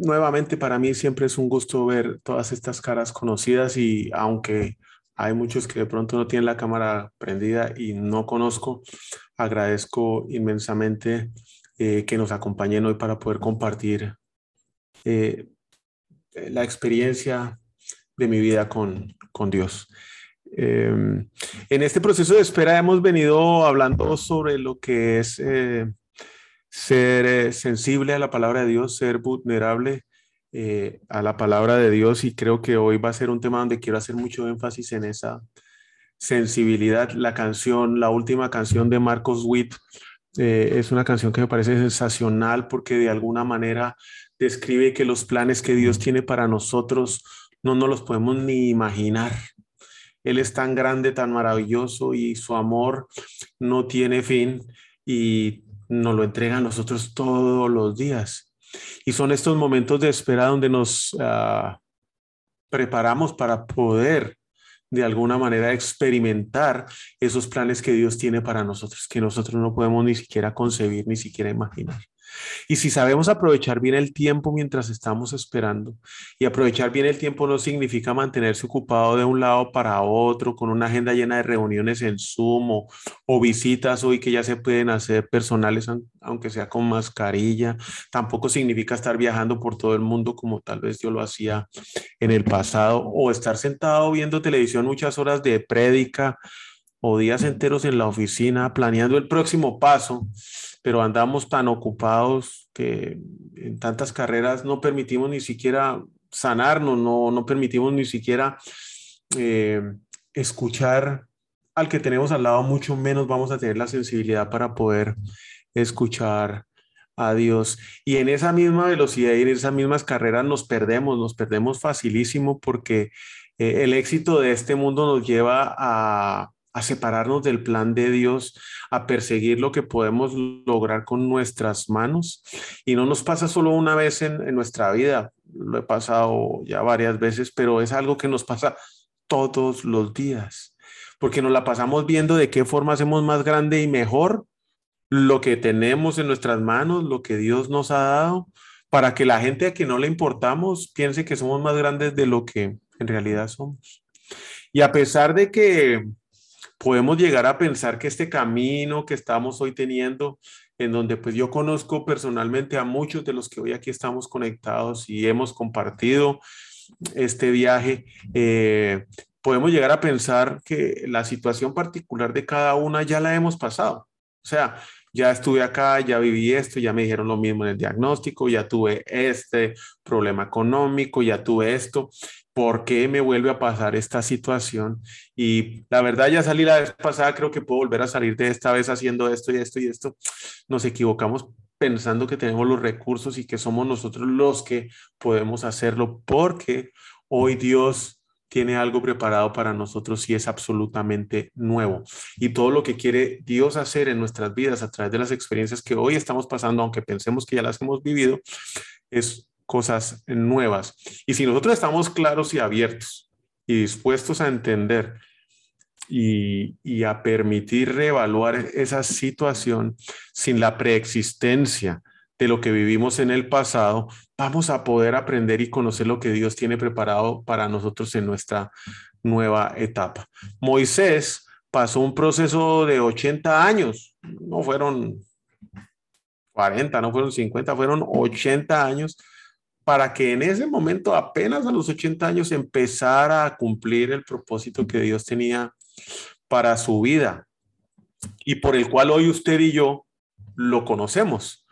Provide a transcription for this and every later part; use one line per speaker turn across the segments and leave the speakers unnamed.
Nuevamente para mí siempre es un gusto ver todas estas caras conocidas y aunque hay muchos que de pronto no tienen la cámara prendida y no conozco, agradezco inmensamente eh, que nos acompañen hoy para poder compartir eh, la experiencia de mi vida con, con Dios. Em, en este proceso de espera hemos venido hablando sobre lo que es eh, ser eh, sensible a la palabra de Dios, ser vulnerable eh, a la palabra de Dios y creo que hoy va a ser un tema donde quiero hacer mucho énfasis en esa sensibilidad. La canción, la última canción de Marcos Witt eh, es una canción que me parece sensacional porque de alguna manera describe que los planes que Dios tiene para nosotros no nos los podemos ni imaginar. Él es tan grande, tan maravilloso y su amor no tiene fin y nos lo entrega a nosotros todos los días. Y son estos momentos de espera donde nos ah, preparamos para poder de alguna manera experimentar esos planes que Dios tiene para nosotros, que nosotros no podemos ni siquiera concebir, ni siquiera imaginar. Y si sabemos aprovechar bien el tiempo mientras estamos esperando, y aprovechar bien el tiempo no significa mantenerse ocupado de un lado para otro, con una agenda llena de reuniones en Zoom o, visitas hoy que ya se pueden hacer personales, aunque sea con mascarilla. Tampoco significa estar viajando por todo el mundo como tal vez yo lo hacía en el pasado, o estar sentado viendo televisión muchas horas de prédica o días enteros en la oficina planeando el próximo paso pero andamos tan ocupados que en tantas carreras no permitimos ni siquiera sanarnos, no, no permitimos ni siquiera eh, escuchar al que tenemos al lado, mucho menos vamos a tener la sensibilidad para poder escuchar a Dios. Y en esa misma velocidad y en esas mismas carreras nos perdemos, nos perdemos facilísimo porque eh, el éxito de este mundo nos lleva a, a separarnos del plan de Dios, a perseguir lo que podemos lograr con nuestras manos. Y no nos pasa solo una vez en, nuestra vida, lo he pasado ya varias veces, pero es algo que nos pasa todos los días, porque nos la pasamos viendo de qué forma hacemos más grande y mejor lo que tenemos en nuestras manos, lo que Dios nos ha dado, para que la gente a que no le importamos piense que somos más grandes de lo que en realidad somos. Y a pesar de que podemos llegar a pensar que este camino que estamos hoy teniendo, en donde pues yo conozco personalmente a muchos de los que hoy aquí estamos conectados y hemos compartido este viaje, eh, podemos llegar a pensar que la situación particular de cada una ya la hemos pasado. O sea, ya estuve acá, ya viví esto, ya me dijeron lo mismo en el diagnóstico, ya tuve este problema económico, ya tuve esto. ¿Por qué me vuelve a pasar esta situación? Y la verdad, ya salí la vez pasada, creo que puedo volver a salir de esta vez haciendo esto y esto y esto. Nos equivocamos pensando que tenemos los recursos y que somos nosotros los que podemos hacerlo porque hoy Dios tiene algo preparado para nosotros y es absolutamente nuevo. Y todo lo que quiere Dios hacer en nuestras vidas a través de las experiencias que hoy estamos pasando, aunque pensemos que ya las hemos vivido, es cosas nuevas. Y si nosotros estamos claros y abiertos y dispuestos a entender y, a permitir reevaluar esa situación sin la preexistencia de lo que vivimos en el pasado, vamos a poder aprender y conocer lo que Dios tiene preparado para nosotros en nuestra nueva etapa. Moisés pasó un proceso de 80 años, no fueron 40, no fueron 50, fueron 80 años para que en ese momento, apenas a los 80 años, empezara a cumplir el propósito que Dios tenía para su vida y por el cual hoy usted y yo lo conocemos.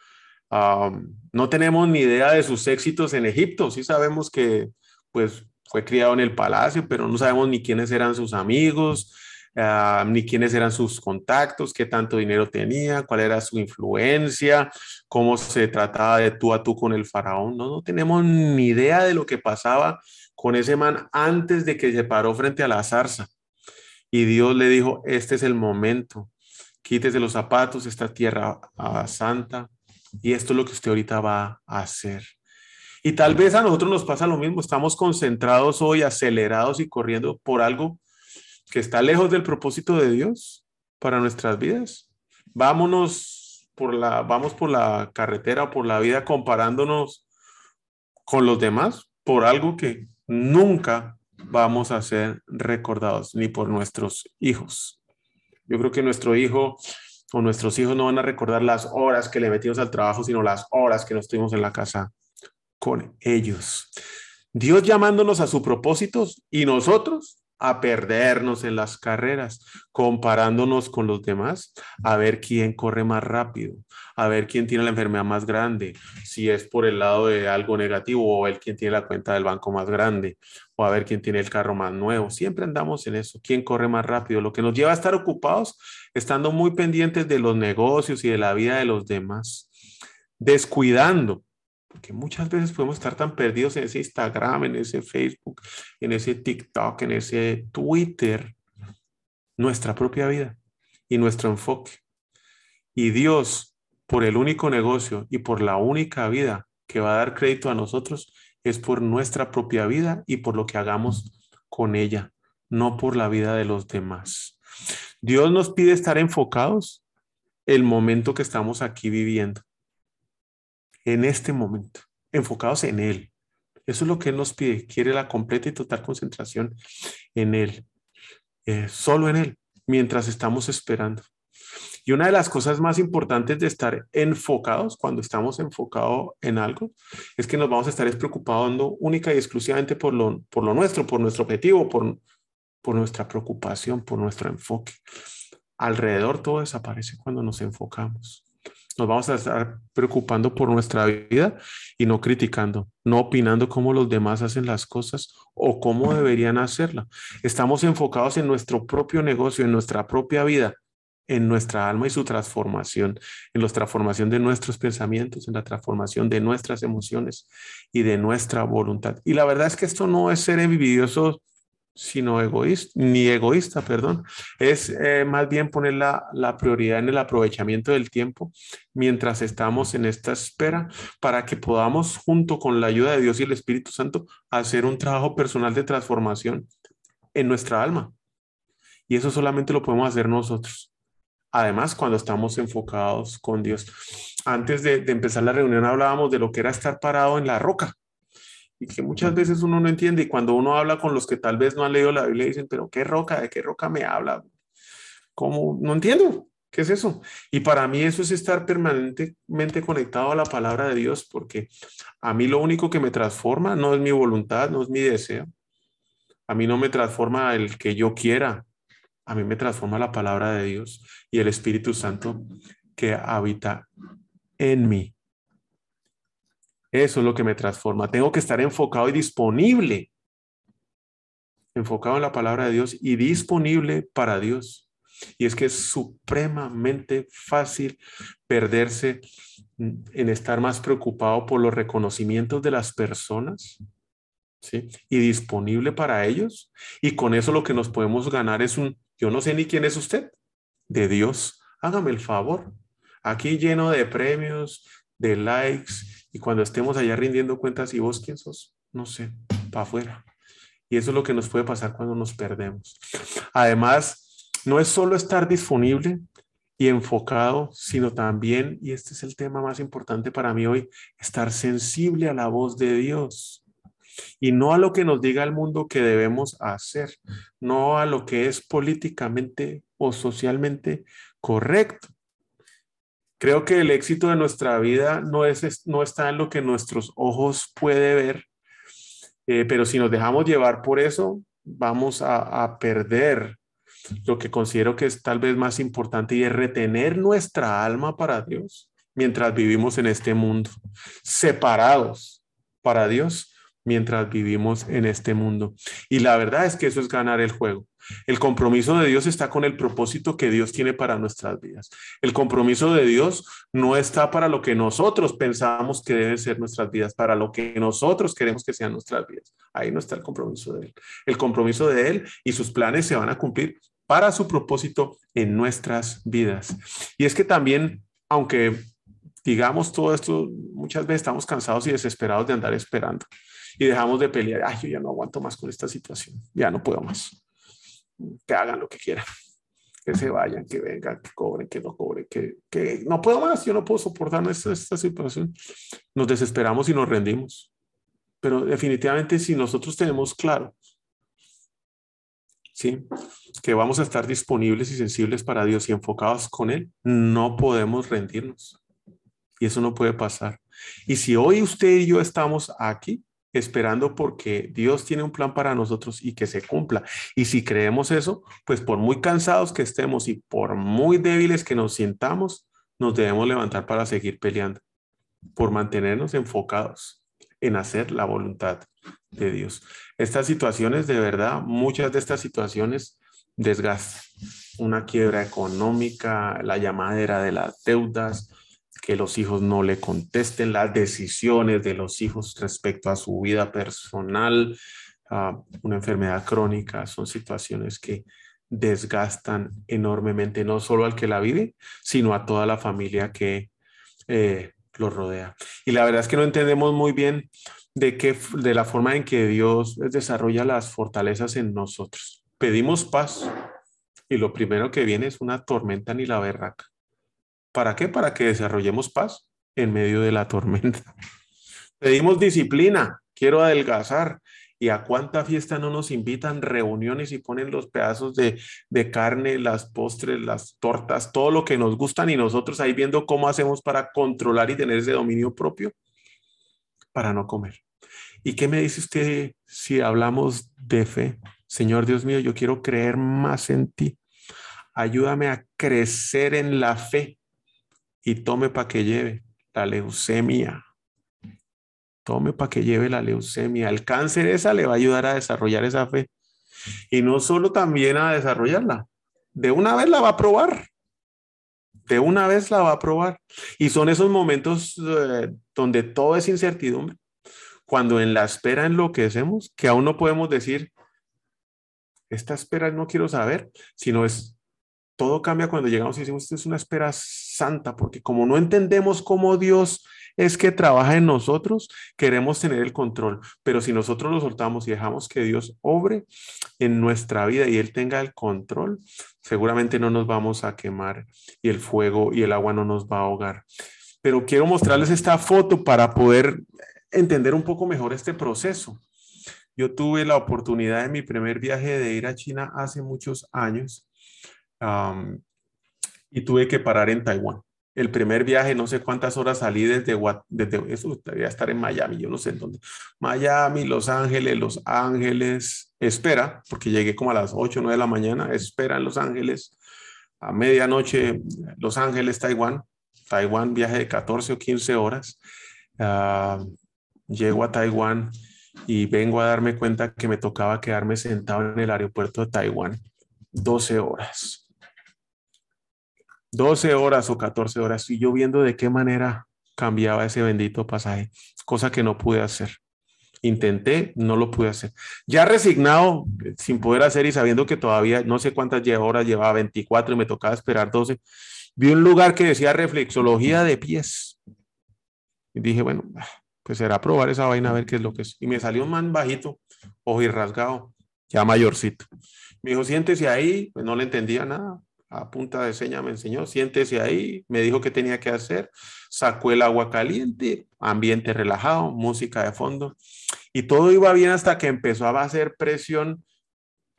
no tenemos ni idea de sus éxitos en Egipto, sí sabemos que pues fue criado en el palacio, pero no sabemos ni quiénes eran sus amigos, ni quiénes eran sus contactos, qué tanto dinero tenía, cuál era su influencia, cómo se trataba de tú a tú con el faraón. No, no tenemos ni idea de lo que pasaba con ese man antes de que se paró frente a la zarza. Y Dios le dijo, este es el momento, quítese los zapatos, esta tierra ah, santa, y esto es lo que usted ahorita va a hacer. Y tal vez a nosotros nos pasa lo mismo, estamos concentrados hoy, acelerados y corriendo por algo que está lejos del propósito de Dios para nuestras vidas. Vámonos por la, vamos por la carretera, por la vida comparándonos con los demás por algo que nunca vamos a ser recordados, ni por nuestros hijos. Yo creo que nuestro hijo o nuestros hijos no van a recordar las horas que le metimos al trabajo, sino las horas que nos estuvimos en la casa con ellos. Dios llamándonos a su propósito y nosotros a perdernos en las carreras, comparándonos con los demás, a ver quién corre más rápido, a ver quién tiene la enfermedad más grande, si es por el lado de algo negativo o el quien tiene la cuenta del banco más grande, o a ver quién tiene el carro más nuevo. Siempre andamos en eso, quién corre más rápido, lo que nos lleva a estar ocupados, estando muy pendientes de los negocios y de la vida de los demás, descuidando porque muchas veces podemos estar tan perdidos en ese Instagram, en ese Facebook, en ese TikTok, en ese Twitter, nuestra propia vida y nuestro enfoque. Y Dios, por el único negocio y por la única vida que va a dar crédito a nosotros, es por nuestra propia vida y por lo que hagamos con ella, no por la vida de los demás. Dios nos pide estar enfocados el momento que estamos aquí viviendo en este momento, enfocados en Él. Eso es lo que Él nos pide. Quiere la completa y total concentración en Él, eh, solo en Él, mientras estamos esperando. Y una de las cosas más importantes de estar enfocados, cuando estamos enfocados en algo, es que nos vamos a estar preocupando única y exclusivamente por lo, por lo nuestro, por nuestro objetivo, por, por nuestra preocupación, por nuestro enfoque. Alrededor todo desaparece cuando nos enfocamos. Nos vamos a estar preocupando por nuestra vida y no criticando, no opinando cómo los demás hacen las cosas o cómo deberían hacerla. Estamos enfocados en nuestro propio negocio, en nuestra propia vida, en nuestra alma y su transformación, en la transformación de nuestros pensamientos, en la transformación de nuestras emociones y de nuestra voluntad. Y la verdad es que esto no es ser envidioso sino egoísta, ni egoísta, perdón. Es eh, más bien poner la, la, prioridad en el aprovechamiento del tiempo mientras estamos en esta espera para que podamos, junto con la ayuda de Dios y el Espíritu Santo, hacer un trabajo personal de transformación en nuestra alma. Y eso solamente lo podemos hacer nosotros. Además, cuando estamos enfocados con Dios. Antes de, de empezar la reunión hablábamos de lo que era estar parado en la roca y que muchas veces uno no entiende y cuando uno habla con los que tal vez no han leído la Biblia dicen, pero ¿qué roca? ¿De qué roca me habla? ¿Cómo? No entiendo. ¿Qué es eso? Y para mí eso es estar permanentemente conectado a la palabra de Dios, porque a mí lo único que me transforma no es mi voluntad, no es mi deseo. A mí no me transforma el que yo quiera. A mí me transforma la palabra de Dios y el Espíritu Santo que habita en mí. Eso es lo que me transforma. Tengo que estar enfocado y disponible. Enfocado en la palabra de Dios y disponible para Dios. Y es que es supremamente fácil perderse en estar más preocupado por los reconocimientos de las personas. ¿sí? Y disponible para ellos. Y con eso lo que nos podemos ganar es un, yo no sé ni quién es usted, de Dios. Hágame el favor. Aquí lleno de premios, de likes, y cuando estemos allá rindiendo cuentas, ¿y vos quién sos? No sé, para afuera. Y eso es lo que nos puede pasar cuando nos perdemos. Además, no es solo estar disponible y enfocado, sino también, y este es el tema más importante para mí hoy, estar sensible a la voz de Dios y no a lo que nos diga el mundo que debemos hacer, no a lo que es políticamente o socialmente correcto, Creo que el éxito de nuestra vida no, es, no está en lo que nuestros ojos puede ver, eh, pero si nos dejamos llevar por eso, vamos a, a perder lo que considero que es tal vez más importante y es retener nuestra alma para Dios mientras vivimos en este mundo, separados para Dios mientras vivimos en este mundo. Y la verdad es que eso es ganar el juego, El compromiso de Dios está con el propósito que Dios tiene para nuestras vidas. El compromiso de Dios no está para lo que nosotros pensamos que deben ser nuestras vidas, para lo que nosotros queremos que sean nuestras vidas. Ahí no está el compromiso de Él. El compromiso de Él y sus planes se van a cumplir para su propósito en nuestras vidas. Y es que también, aunque digamos todo esto, muchas veces estamos cansados y desesperados de andar esperando y dejamos de pelear. Ay, yo ya no aguanto más con esta situación, ya no puedo más. Que hagan lo que quieran, que se vayan, que vengan, que cobren, que no cobren, que, que no puedo más, yo no puedo soportar esta, esta situación. Nos desesperamos y nos rendimos. Pero definitivamente si nosotros tenemos claro ¿sí? que vamos a estar disponibles y sensibles para Dios y enfocados con Él, no podemos rendirnos. Y eso no puede pasar. Y si hoy usted y yo estamos aquí esperando porque Dios tiene un plan para nosotros y que se cumpla. Y si creemos eso, pues por muy cansados que estemos y por muy débiles que nos sientamos, nos debemos levantar para seguir peleando, por mantenernos enfocados en hacer la voluntad de Dios. Estas situaciones, de verdad, muchas de estas situaciones desgastan. Una quiebra económica, la llamadera de las deudas, que los hijos no le contesten, las decisiones de los hijos respecto a su vida personal, una enfermedad crónica, son situaciones que desgastan enormemente no solo al que la vive, sino a toda la familia que eh, lo rodea. Y la verdad es que no entendemos muy bien de, qué, de la forma en que Dios desarrolla las fortalezas en nosotros. Pedimos paz y lo primero que viene es una tormenta ni la berraca. ¿Para qué? Para que desarrollemos paz en medio de la tormenta. Pedimos disciplina, quiero adelgazar. ¿Y a cuánta fiesta no nos invitan reuniones y ponen los pedazos de, de, carne, las postres, las tortas, todo lo que nos gustan y nosotros ahí viendo cómo hacemos para controlar y tener ese dominio propio para no comer? ¿Y qué me dice usted si hablamos de fe? Señor Dios mío, yo quiero creer más en ti. Ayúdame a crecer en la fe y tome para que lleve la leucemia. Tome para que lleve la leucemia. El cáncer esa le va a ayudar a desarrollar esa fe. Y no solo también a desarrollarla. De una vez la va a probar. De una vez la va a probar. Y son esos momentos eh, donde todo es incertidumbre cuando en la espera enloquecemos, que aún no podemos decir, esta espera no quiero saber, sino es, todo cambia cuando llegamos y decimos, esta es una espera santa, porque como no entendemos cómo Dios es que trabaja en nosotros, queremos tener el control, pero si nosotros lo soltamos y dejamos que Dios obre en nuestra vida y Él tenga el control, seguramente no nos vamos a quemar y el fuego y el agua no nos va a ahogar. Pero quiero mostrarles esta foto para poder entender un poco mejor este proceso. Yo tuve la oportunidad en mi primer viaje de ir a China hace muchos años y tuve que parar en Taiwán. El primer viaje, no sé cuántas horas salí desde, desde eso, debía estar en Miami, yo no sé en dónde. Miami, Los Ángeles, Los Ángeles, espera, porque llegué como a las 8 o 9 de la mañana, espera en Los Ángeles, a medianoche, Los Ángeles, Taiwán, Taiwán, viaje de 14 o 15 horas llego a Taiwán y vengo a darme cuenta que me tocaba quedarme sentado en el aeropuerto de Taiwán 12 horas. 12 horas o 14 horas y yo viendo de qué manera cambiaba ese bendito pasaje, cosa que no pude hacer. Intenté, no lo pude hacer. Ya resignado, sin poder hacer y sabiendo que todavía no sé cuántas horas llevaba, 24 y me tocaba esperar 12, vi un lugar que decía reflexología de pies. Y dije, bueno, pues será probar esa vaina a ver qué es lo que es. Y me salió un man bajito, ojo y rasgado, ya mayorcito. Me dijo, siéntese ahí, pues no le entendía nada. A punta de seña me enseñó, siéntese ahí, me dijo qué tenía que hacer, sacó el agua caliente, ambiente relajado, música de fondo, y todo iba bien hasta que empezó a hacer presión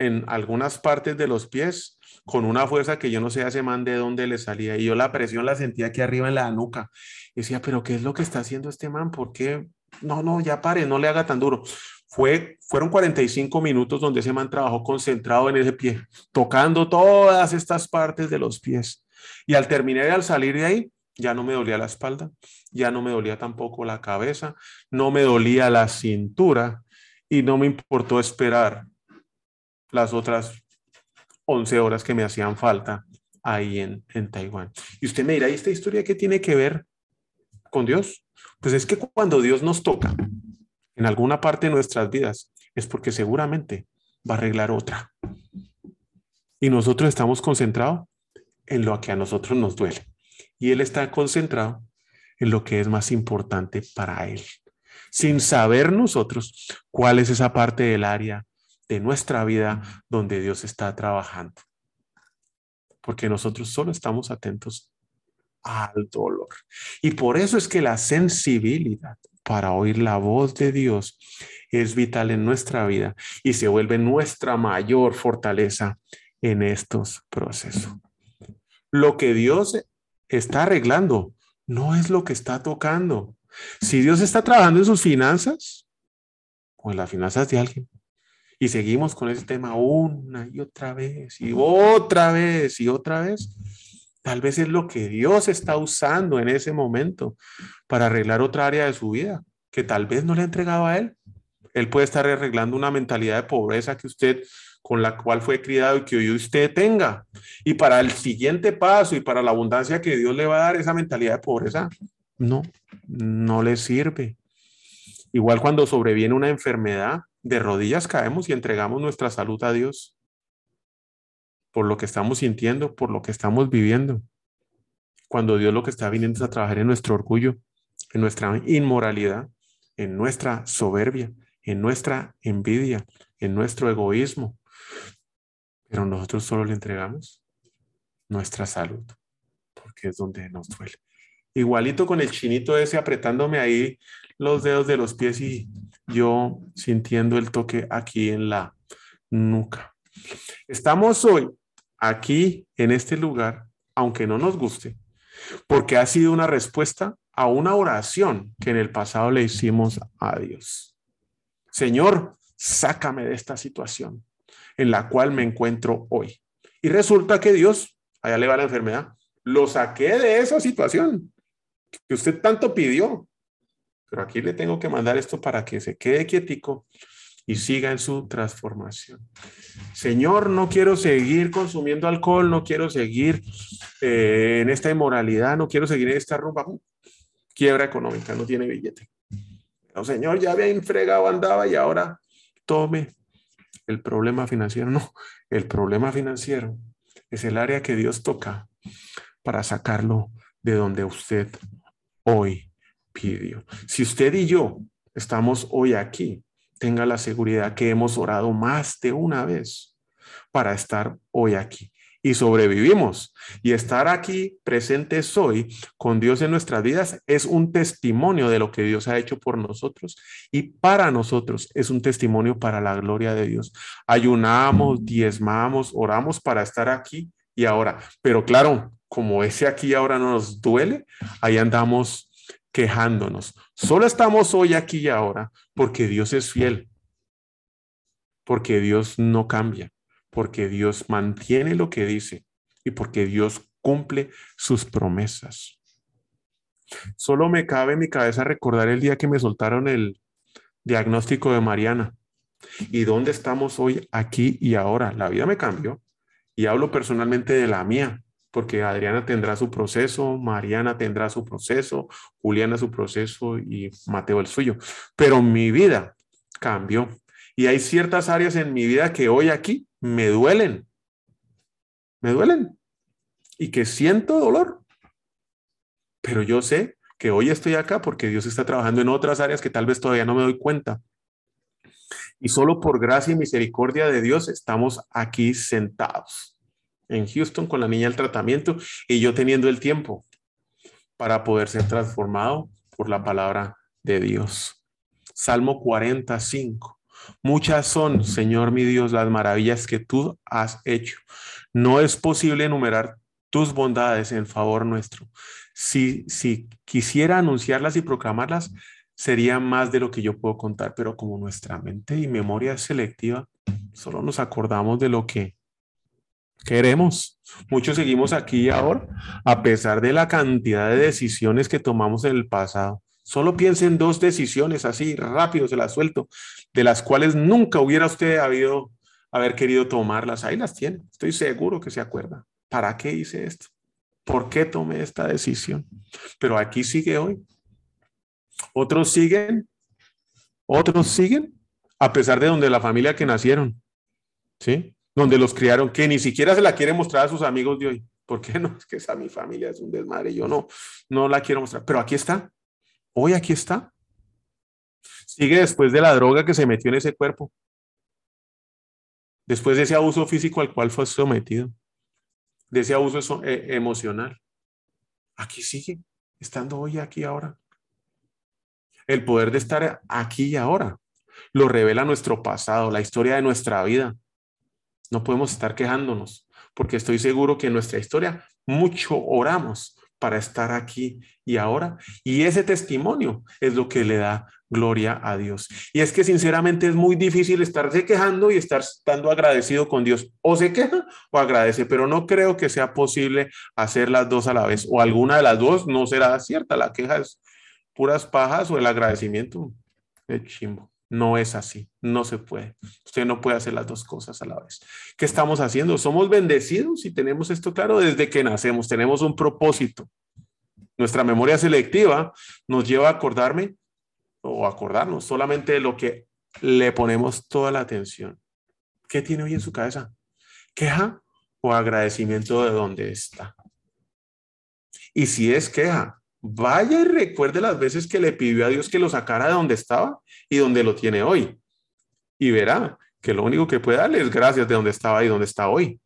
en algunas partes de los pies con una fuerza que yo no sé ese man de dónde le salía. Y yo la presión la sentía aquí arriba en la nuca. Y decía, pero ¿qué es lo que está haciendo este man? ¿Por qué? No, no, ya pare, no le haga tan duro. Fue, fueron 45 minutos donde ese man trabajó concentrado en ese pie, tocando todas estas partes de los pies. Y al terminar y al salir de ahí, ya no me dolía la espalda, ya no me dolía tampoco la cabeza, no me dolía la cintura y no me importó esperar las otras 11 horas que me hacían falta ahí en, en Taiwán. Y usted me dirá, ¿y esta historia qué tiene que ver con Dios? Pues es que cuando Dios nos toca en alguna parte de nuestras vidas, es porque seguramente va a arreglar otra. Y nosotros estamos concentrados en lo que a nosotros nos duele. Y Él está concentrado en lo que es más importante para Él. Sin saber nosotros cuál es esa parte del área de nuestra vida donde Dios está trabajando. Porque nosotros solo estamos atentos al dolor. Y por eso es que la sensibilidad para oír la voz de Dios es vital en nuestra vida y se vuelve nuestra mayor fortaleza en estos procesos. Lo que Dios está arreglando no es lo que está tocando. Si Dios está trabajando en sus finanzas o en las finanzas de alguien y seguimos con ese tema una y otra vez y otra vez y otra vez, tal vez es lo que Dios está usando en ese momento para arreglar otra área de su vida que tal vez no le ha entregado a Él. Él puede estar arreglando una mentalidad de pobreza que usted con la cual fue criado y que hoy usted tenga. Y para el siguiente paso y para la abundancia que Dios le va a dar, esa mentalidad de pobreza, no, no le sirve. Igual cuando sobreviene una enfermedad, de rodillas caemos y entregamos nuestra salud a Dios por lo que estamos sintiendo, por lo que estamos viviendo. Cuando Dios lo que está viniendo es a trabajar en nuestro orgullo, en nuestra inmoralidad, en nuestra soberbia, en nuestra envidia, en nuestro egoísmo. Pero nosotros solo le entregamos nuestra salud, porque es donde nos duele. Igualito con el chinito ese apretándome ahí los dedos de los pies y yo sintiendo el toque aquí en la nuca. Estamos hoy aquí en este lugar, aunque no nos guste, porque ha sido una respuesta a una oración que en el pasado le hicimos a Dios. Señor, sácame de esta situación en la cual me encuentro hoy. Y resulta que Dios, allá le va la enfermedad, lo saqué de esa situación que usted tanto pidió. Pero aquí le tengo que mandar esto para que se quede quietico y siga en su transformación. Señor, no quiero seguir consumiendo alcohol, no quiero seguir eh, en esta inmoralidad, no quiero seguir en esta rumba. Quiebra económica, no tiene billete. No, señor, ya había infregado, andaba y ahora tome el problema financiero. No, el problema financiero es el área que Dios toca para sacarlo de donde usted hoy pidió. Si usted y yo estamos hoy aquí, tenga la seguridad que hemos orado más de una vez para estar hoy aquí y sobrevivimos. Y estar aquí presentes hoy con Dios en nuestras vidas es un testimonio de lo que Dios ha hecho por nosotros y para nosotros es un testimonio para la gloria de Dios. Ayunamos, diezmamos, oramos para estar aquí y ahora. Pero claro, como ese aquí ahora no nos duele, ahí andamos quejándonos. Solo estamos hoy aquí y ahora porque Dios es fiel, porque Dios no cambia porque Dios mantiene lo que dice y porque Dios cumple sus promesas. Solo me cabe en mi cabeza recordar el día que me soltaron el diagnóstico de Mariana. ¿Y dónde estamos hoy, aquí y ahora? La vida me cambió y hablo personalmente de la mía, porque Adriana tendrá su proceso, Mariana tendrá su proceso, Juliana su proceso y Mateo el suyo. Pero mi vida cambió y hay ciertas áreas en mi vida que hoy aquí me duelen. Me duelen. Y que siento dolor. Pero yo sé que hoy estoy acá porque Dios está trabajando en otras áreas que tal vez todavía no me doy cuenta. Y solo por gracia y misericordia de Dios estamos aquí sentados en Houston con la niña del tratamiento y yo teniendo el tiempo para poder ser transformado por la palabra de Dios. Salmo 45. Muchas son, Señor mi Dios, las maravillas que tú has hecho. No es posible enumerar tus bondades en favor nuestro. Si, si quisiera anunciarlas y proclamarlas, sería más de lo que yo puedo contar, pero como nuestra mente y memoria es selectiva, solo nos acordamos de lo que queremos. Muchos seguimos aquí y ahora, a pesar de la cantidad de decisiones que tomamos en el pasado. Solo piense en dos decisiones así, rápido se las suelto, de las cuales nunca hubiera usted habido, haber querido tomarlas. Ahí las tiene. Estoy seguro que se acuerda. ¿Para qué hice esto? ¿Por qué tomé esta decisión? Pero aquí sigue hoy. Otros siguen. Otros siguen a pesar de donde la familia que nacieron. ¿Sí? Donde los criaron, que ni siquiera se la quiere mostrar a sus amigos de hoy. ¿Por qué no? Es que esa mi familia es un desmadre. Yo no, no la quiero mostrar. Pero aquí está. Hoy aquí está. Sigue después de la droga que se metió en ese cuerpo después de ese abuso físico al cual fue sometido, de ese abuso eh, emocional. Aquí sigue, estando hoy, aquí, ahora. El poder de estar aquí y ahora lo revela nuestro pasado, la historia de nuestra vida. No podemos estar quejándonos, porque estoy seguro que en nuestra historia mucho oramos para estar aquí y ahora. Y ese testimonio es lo que le da gloria a Dios. Y es que sinceramente es muy difícil estarse quejando y estar estando agradecido con Dios. O se queja o agradece, pero no creo que sea posible hacer las dos a la vez. O alguna de las dos no será cierta. La queja es puras pajas o el agradecimiento es chimbo. No es así, no se puede. Usted no puede hacer las dos cosas a la vez. ¿Qué estamos haciendo? Somos bendecidos y tenemos esto claro desde que nacemos. Tenemos un propósito. Nuestra memoria selectiva nos lleva a acordarme o acordarnos solamente de lo que le ponemos toda la atención. ¿Qué tiene hoy en su cabeza? ¿Queja o agradecimiento de dónde está? Y si es queja, vaya y recuerde las veces que le pidió a Dios que lo sacara de donde estaba y donde lo tiene hoy. Y verá que lo único que puede darle es gracias de donde estaba y donde está hoy.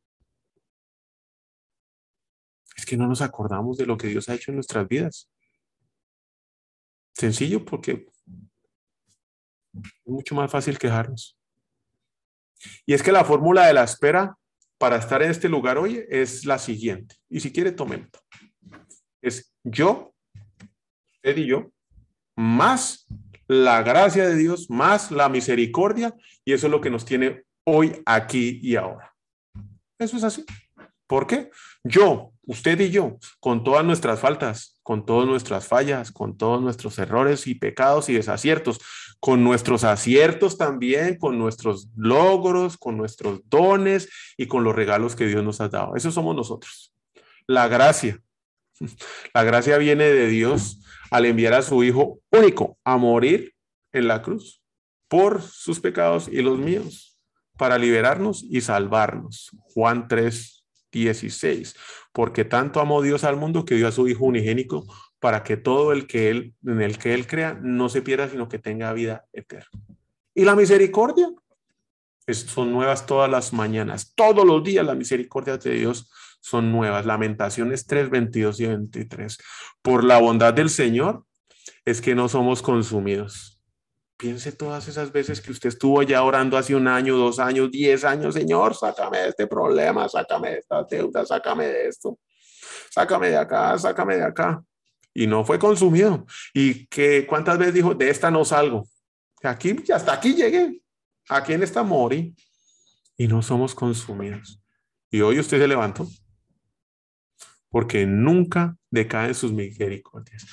Es que no nos acordamos de lo que Dios ha hecho en nuestras vidas. Sencillo porque es mucho más fácil quejarnos. Y es que la fórmula de la espera para estar en este lugar hoy es la siguiente. Y si quiere, tomen. Es yo, usted y yo, más la gracia de Dios, más la misericordia, y eso es lo que nos tiene hoy, aquí y ahora. Eso es así. ¿Por qué? Yo, usted y yo, con todas nuestras faltas, con todas nuestras fallas, con todos nuestros errores y pecados y desaciertos, con nuestros aciertos también, con nuestros logros, con nuestros dones y con los regalos que Dios nos ha dado. Eso somos nosotros. La gracia. La gracia viene de Dios al enviar a su Hijo único a morir en la cruz por sus pecados y los míos, para liberarnos y salvarnos. Juan 3, 16, porque tanto amó Dios al mundo que dio a su Hijo unigénico para que todo el que él, en el que él crea no se pierda, sino que tenga vida eterna. Y la misericordia son nuevas todas las mañanas, todos los días las misericordias de Dios son nuevas. Lamentaciones 3, 22 y 23. Por la bondad del Señor es que no somos consumidos Piense todas esas veces que usted estuvo ya orando hace un año, dos años, diez años, Señor, sácame de este problema, sácame de esta deuda, sácame de esto, sácame de acá, sácame de acá. Y no fue consumido. Y que cuántas veces dijo, de esta no salgo. Aquí, hasta aquí llegué. Aquí en esta mori. Y no somos consumidos. Y hoy usted se levantó. Porque nunca decaen sus misericordias.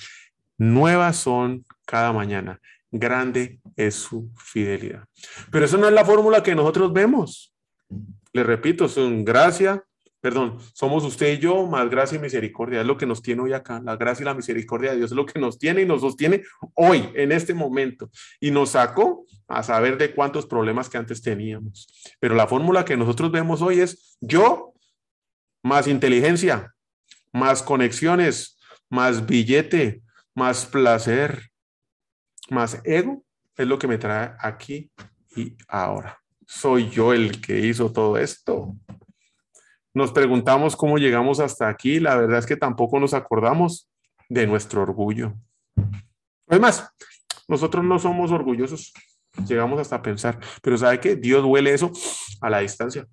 Nuevas son cada mañana grande es su fidelidad. Pero eso no es la fórmula que nosotros vemos. Le repito, son gracia, perdón, somos usted y yo, más gracia y misericordia. Es lo que nos tiene hoy acá. La gracia y la misericordia de Dios es lo que nos tiene y nos sostiene hoy, en este momento. Y nos sacó a saber de cuántos problemas que antes teníamos. Pero la fórmula que nosotros vemos hoy es yo más inteligencia, más conexiones, más billete, más placer, más ego es lo que me trae aquí y ahora. Soy yo el que hizo todo esto. Nos preguntamos cómo llegamos hasta aquí. La verdad es que tampoco nos acordamos de nuestro orgullo. Es más, nosotros no somos orgullosos. Llegamos hasta pensar, pero ¿sabe qué? Dios huele eso a la distancia.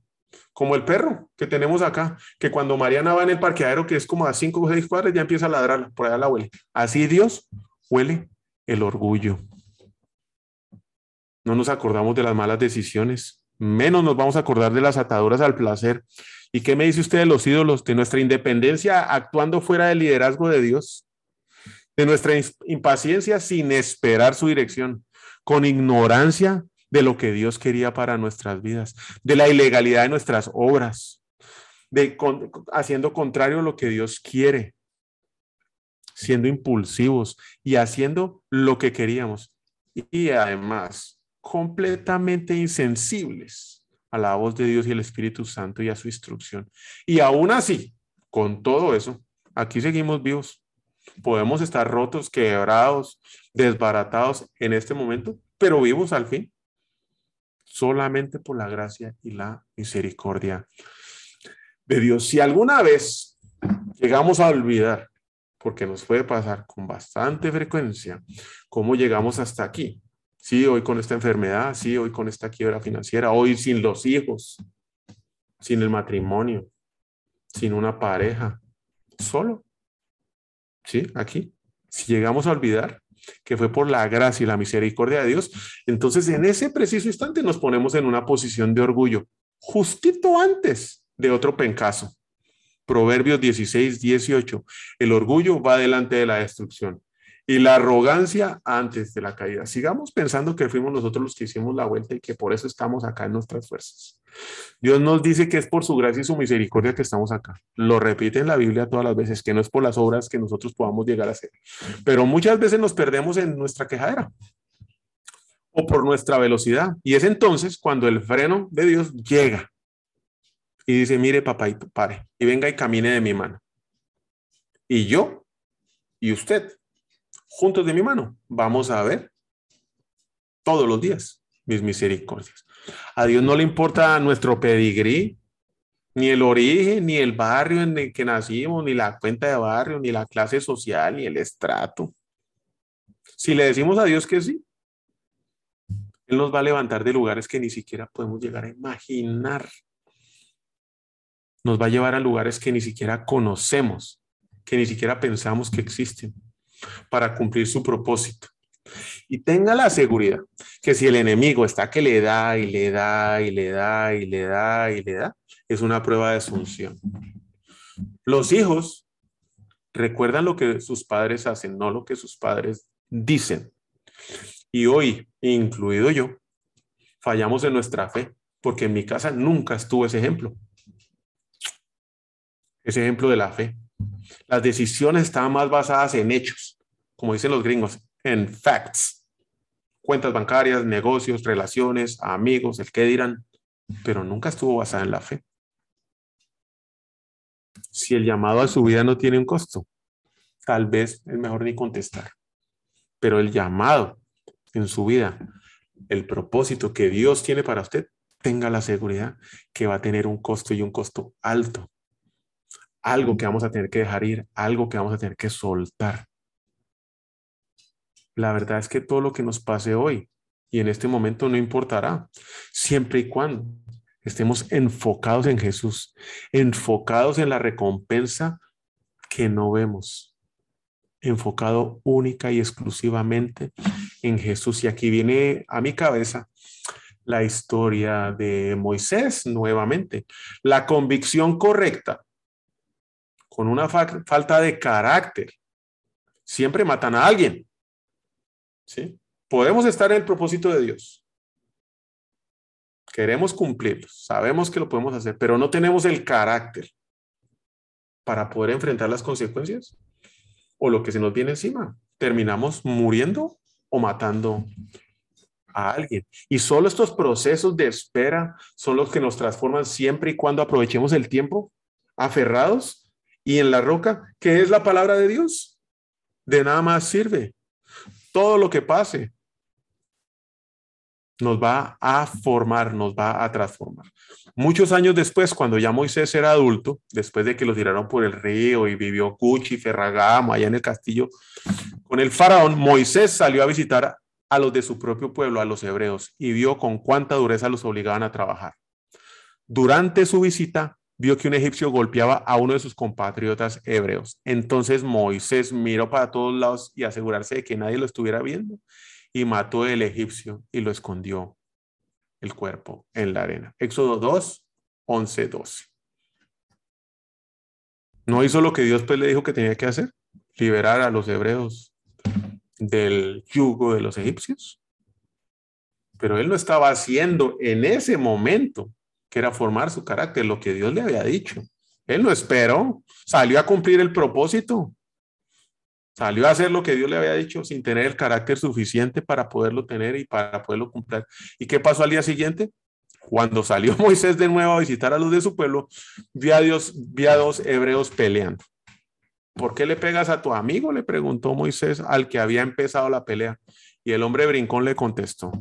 Como el perro que tenemos acá, que cuando Mariana va en el parqueadero, que es como a cinco o seis cuadras, ya empieza a ladrar, por allá la huele. Así Dios huele el orgullo. No nos acordamos de las malas decisiones, menos nos vamos a acordar de las ataduras al placer. ¿Y qué me dice usted de los ídolos, de nuestra independencia actuando fuera del liderazgo de Dios? De nuestra impaciencia sin esperar su dirección, con ignorancia de lo que Dios quería para nuestras vidas, de la ilegalidad de nuestras obras, de haciendo contrario a lo que Dios quiere, siendo impulsivos y haciendo lo que queríamos. Y además, completamente insensibles a la voz de Dios y el Espíritu Santo y a su instrucción. Y aún así, con todo eso, aquí seguimos vivos. Podemos estar rotos, quebrados, desbaratados en este momento, pero vivos al fin, solamente por la gracia y la misericordia de Dios. Si alguna vez llegamos a olvidar, porque nos puede pasar con bastante frecuencia, cómo llegamos hasta aquí. Sí, hoy con esta enfermedad, sí, hoy con esta quiebra financiera, hoy sin los hijos, sin el matrimonio, sin una pareja, solo. Sí, aquí. Si llegamos a olvidar que fue por la gracia y la misericordia de Dios, entonces en ese preciso instante nos ponemos en una posición de orgullo, justito antes de otro pencaso. Proverbios 16, 18. El orgullo va delante de la destrucción y la arrogancia antes de la caída. Sigamos pensando que fuimos nosotros los que hicimos la vuelta y que por eso estamos acá en nuestras fuerzas. Dios nos dice que es por su gracia y su misericordia que estamos acá. Lo repite en la Biblia todas las veces, que no es por las obras que nosotros podamos llegar a hacer. Pero muchas veces nos perdemos en nuestra quejadera o por nuestra velocidad. Y es entonces cuando el freno de Dios llega y dice, mire papaito, pare y venga y camine de mi mano. Y yo y usted, juntos de mi mano, vamos a ver todos los días mis misericordias. A Dios no le importa nuestro pedigrí, ni el origen, ni el barrio en el que nacimos, ni la cuenta de barrio, ni la clase social, ni el estrato. Si le decimos a Dios que sí, Él nos va a levantar de lugares que ni siquiera podemos llegar a imaginar. Nos va a llevar a lugares que ni siquiera conocemos, que ni siquiera pensamos que existen, para cumplir su propósito. Y tenga la seguridad que si el enemigo está que le da y le da y le da y le da y le da, es una prueba de asunción. Los hijos recuerdan lo que sus padres hacen, no lo que sus padres dicen. Y hoy, incluido yo, fallamos en nuestra fe, porque en mi casa nunca estuvo ese ejemplo. Ese ejemplo de la fe. Las decisiones estaban más basadas en hechos, como dicen los gringos, en facts, cuentas bancarias, negocios, relaciones, amigos, el qué dirán, pero nunca estuvo basada en la fe. Si el llamado a su vida no tiene un costo, tal vez es mejor ni contestar. Pero el llamado en su vida, el propósito que Dios tiene para usted, tenga la seguridad que va a tener un costo y un costo alto. Algo que vamos a tener que dejar ir, algo que vamos a tener que soltar. La verdad es que todo lo que nos pase hoy y en este momento no importará, siempre y cuando estemos enfocados en Jesús, enfocados en la recompensa que no vemos, enfocado única y exclusivamente en Jesús. Y aquí viene a mi cabeza la historia de Moisés nuevamente. La convicción correcta con una falta de carácter siempre matan a alguien. ¿sí? Podemos estar en el propósito de Dios. Queremos cumplirlo, sabemos que lo podemos hacer, pero no tenemos el carácter para poder enfrentar las consecuencias o lo que se nos viene encima. Terminamos muriendo o matando a alguien. Y solo estos procesos de espera son los que nos transforman siempre y cuando aprovechemos el tiempo aferrados y en la roca, que es la palabra de Dios. De nada más sirve todo lo que pase nos va a formar, nos va a transformar. Muchos años después, cuando ya Moisés era adulto, después de que lo tiraron por el río y vivió Cuchi, Ferragamo, allá en el castillo, con el faraón, Moisés salió a visitar a los de su propio pueblo, a los hebreos, y vio con cuánta dureza los obligaban a trabajar. Durante su visita, vio que un egipcio golpeaba a uno de sus compatriotas hebreos. Entonces Moisés miró para todos lados y asegurarse de que nadie lo estuviera viendo y mató el egipcio y lo escondió el cuerpo en la arena. Éxodo 2, 11, 12. No hizo lo que Dios pues le dijo que tenía que hacer, liberar a los hebreos del yugo de los egipcios. Pero él no estaba haciendo en ese momento, que era formar su carácter, lo que Dios le había dicho. Él no esperó, salió a cumplir el propósito. Salió a hacer lo que Dios le había dicho sin tener el carácter suficiente para poderlo tener y para poderlo cumplir. ¿Y qué pasó al día siguiente? Cuando salió Moisés de nuevo a visitar a los de su pueblo, vio a, Dios, vio a dos hebreos peleando. ¿Por qué le pegas a tu amigo? Le preguntó Moisés al que había empezado la pelea. Y el hombre brincón le contestó,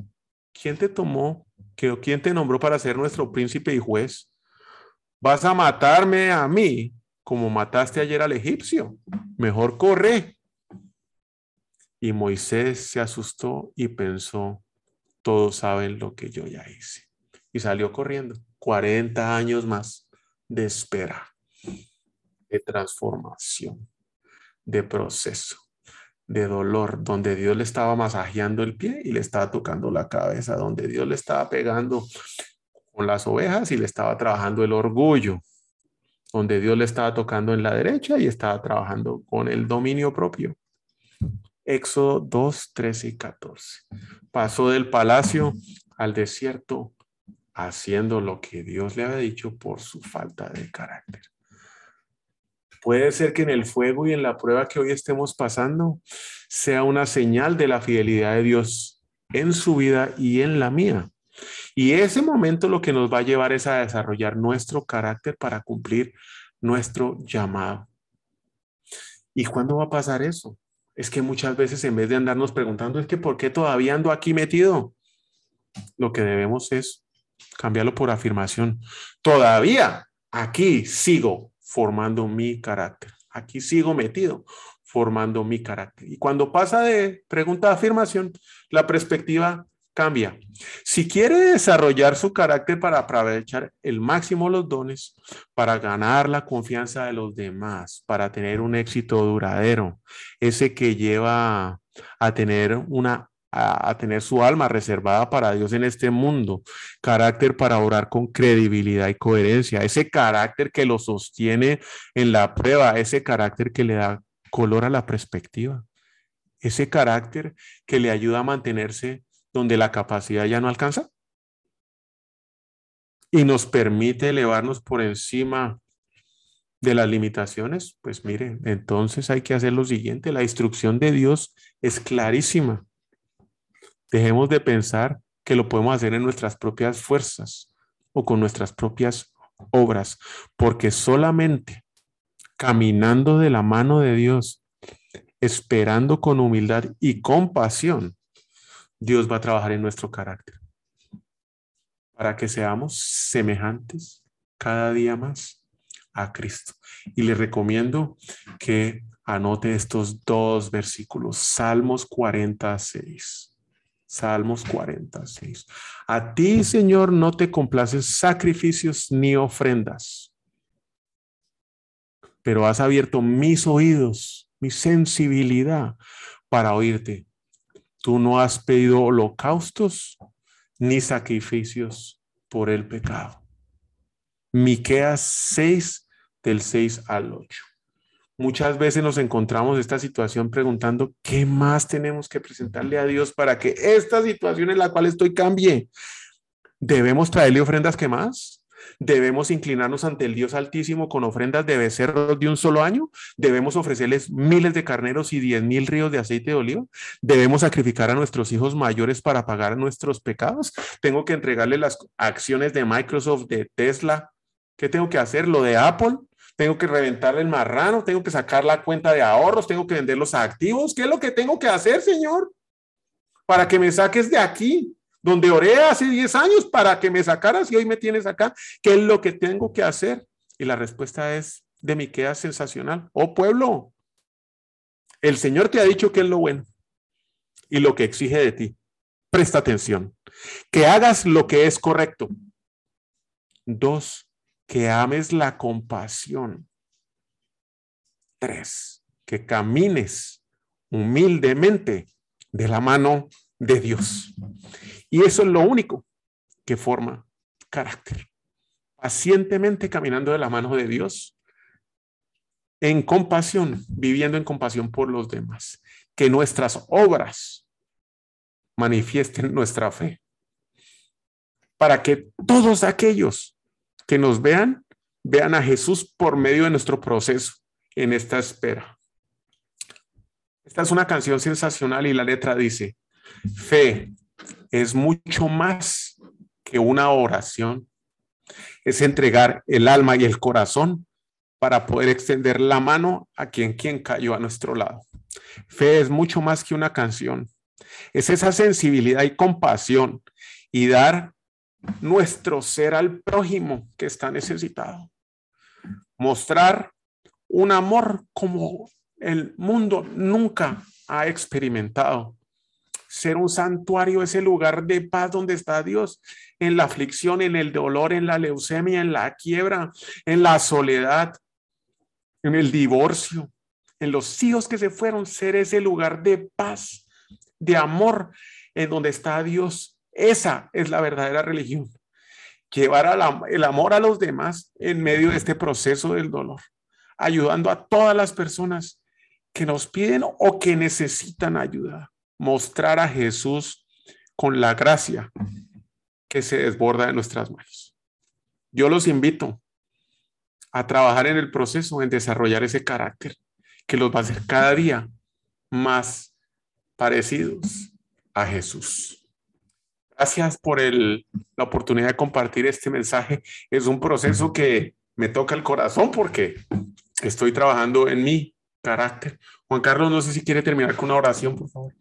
¿quién te tomó? ¿Quién te nombró para ser nuestro príncipe y juez? ¿Vas a matarme a mí como mataste ayer al egipcio? Mejor corre y Moisés se asustó y pensó, todos saben lo que yo ya hice. Y salió corriendo. 40 años más de espera, de transformación, de proceso, de dolor, donde Dios le estaba masajeando el pie y le estaba tocando la cabeza, donde Dios le estaba pegando con las ovejas y le estaba trabajando el orgullo, donde Dios le estaba tocando en la derecha y estaba trabajando con el dominio propio. Éxodo 2, 13 y 14. Pasó del palacio al desierto haciendo lo que Dios le había dicho por su falta de carácter. Puede ser que en el fuego y en la prueba que hoy estemos pasando sea una señal de la fidelidad de Dios en su vida y en la mía. Y ese momento lo que nos va a llevar es a desarrollar nuestro carácter para cumplir nuestro llamado. ¿Y cuándo va a pasar eso? es que muchas veces en vez de andarnos preguntando, es que ¿por qué todavía ando aquí metido? Lo que debemos es cambiarlo por afirmación. Todavía aquí sigo formando mi carácter. Aquí sigo metido formando mi carácter. Y cuando pasa de pregunta a afirmación, la perspectiva cambia. Si quiere desarrollar su carácter para aprovechar el máximo los dones, para ganar la confianza de los demás, para tener un éxito duradero, ese que lleva a tener una a, tener su alma reservada para Dios en este mundo, carácter para orar con credibilidad y coherencia, ese carácter que lo sostiene en la prueba, ese carácter que le da color a la perspectiva, ese carácter que le ayuda a mantenerse donde la capacidad ya no alcanza. Y nos permite elevarnos por encima de las limitaciones, pues mire, entonces hay que hacer lo siguiente, la instrucción de Dios es clarísima. Dejemos de pensar que lo podemos hacer en nuestras propias fuerzas o con nuestras propias obras, porque solamente caminando de la mano de Dios, esperando con humildad y compasión, Dios va a trabajar en nuestro carácter para que seamos semejantes cada día más a Cristo. Y le recomiendo que anote estos dos versículos, Salmos 46. Salmos 46. A ti, Señor, no te complaces sacrificios ni ofrendas, pero has abierto mis oídos, mi sensibilidad para oírte. Tú no has pedido holocaustos ni sacrificios por el pecado. Miqueas 6 del 6 al 8. Muchas veces nos encontramos en esta situación preguntando, ¿qué más tenemos que presentarle a Dios para que esta situación en la cual estoy cambie? ¿Debemos traerle ofrendas que más? Debemos inclinarnos ante el Dios Altísimo con ofrendas de becerros de un solo año. Debemos ofrecerles miles de carneros y diez mil ríos de aceite de oliva. Debemos sacrificar a nuestros hijos mayores para pagar nuestros pecados. Tengo que entregarle las acciones de Microsoft, de Tesla. ¿Qué tengo que hacer? Lo de Apple. Tengo que reventarle el marrano. Tengo que sacar la cuenta de ahorros. Tengo que vender los activos. ¿Qué es lo que tengo que hacer, Señor? Para que me saques de aquí donde oré hace 10 años para que me sacaras y hoy me tienes acá. ¿Qué es lo que tengo que hacer? Y la respuesta es de mi queda sensacional. Oh pueblo, el Señor te ha dicho que es lo bueno y lo que exige de ti. Presta atención. Que hagas lo que es correcto. Dos, que ames la compasión. Tres, que camines humildemente de la mano de Dios. Y eso es lo único que forma carácter. Pacientemente caminando de la mano de Dios, en compasión, viviendo en compasión por los demás. Que nuestras obras manifiesten nuestra fe para que todos aquellos que nos vean, vean a Jesús por medio de nuestro proceso en esta espera. Esta es una canción sensacional y la letra dice, fe es mucho más que una oración, es entregar el alma y el corazón para poder extender la mano a quien quien cayó a nuestro lado. Fe es mucho más que una canción. Es esa sensibilidad y compasión y dar nuestro ser al prójimo que está necesitado. Mostrar un amor como el mundo nunca ha experimentado. Ser un santuario, ese lugar de paz donde está Dios, en la aflicción, en el dolor, en la leucemia, en la quiebra, en la soledad, en el divorcio, en los hijos que se fueron, ser ese lugar de paz, de amor, en donde está Dios. Esa es la verdadera religión. Llevar el amor a los demás en medio de este proceso del dolor, ayudando a todas las personas que nos piden o que necesitan ayuda. Mostrar a Jesús con la gracia que se desborda de nuestras manos. Yo los invito a trabajar en el proceso, en desarrollar ese carácter que los va a hacer cada día más parecidos a Jesús. Gracias por la oportunidad de compartir este mensaje. Es un proceso que me toca el corazón porque estoy trabajando en mi carácter. Juan Carlos, no sé si quiere terminar con una oración, por favor.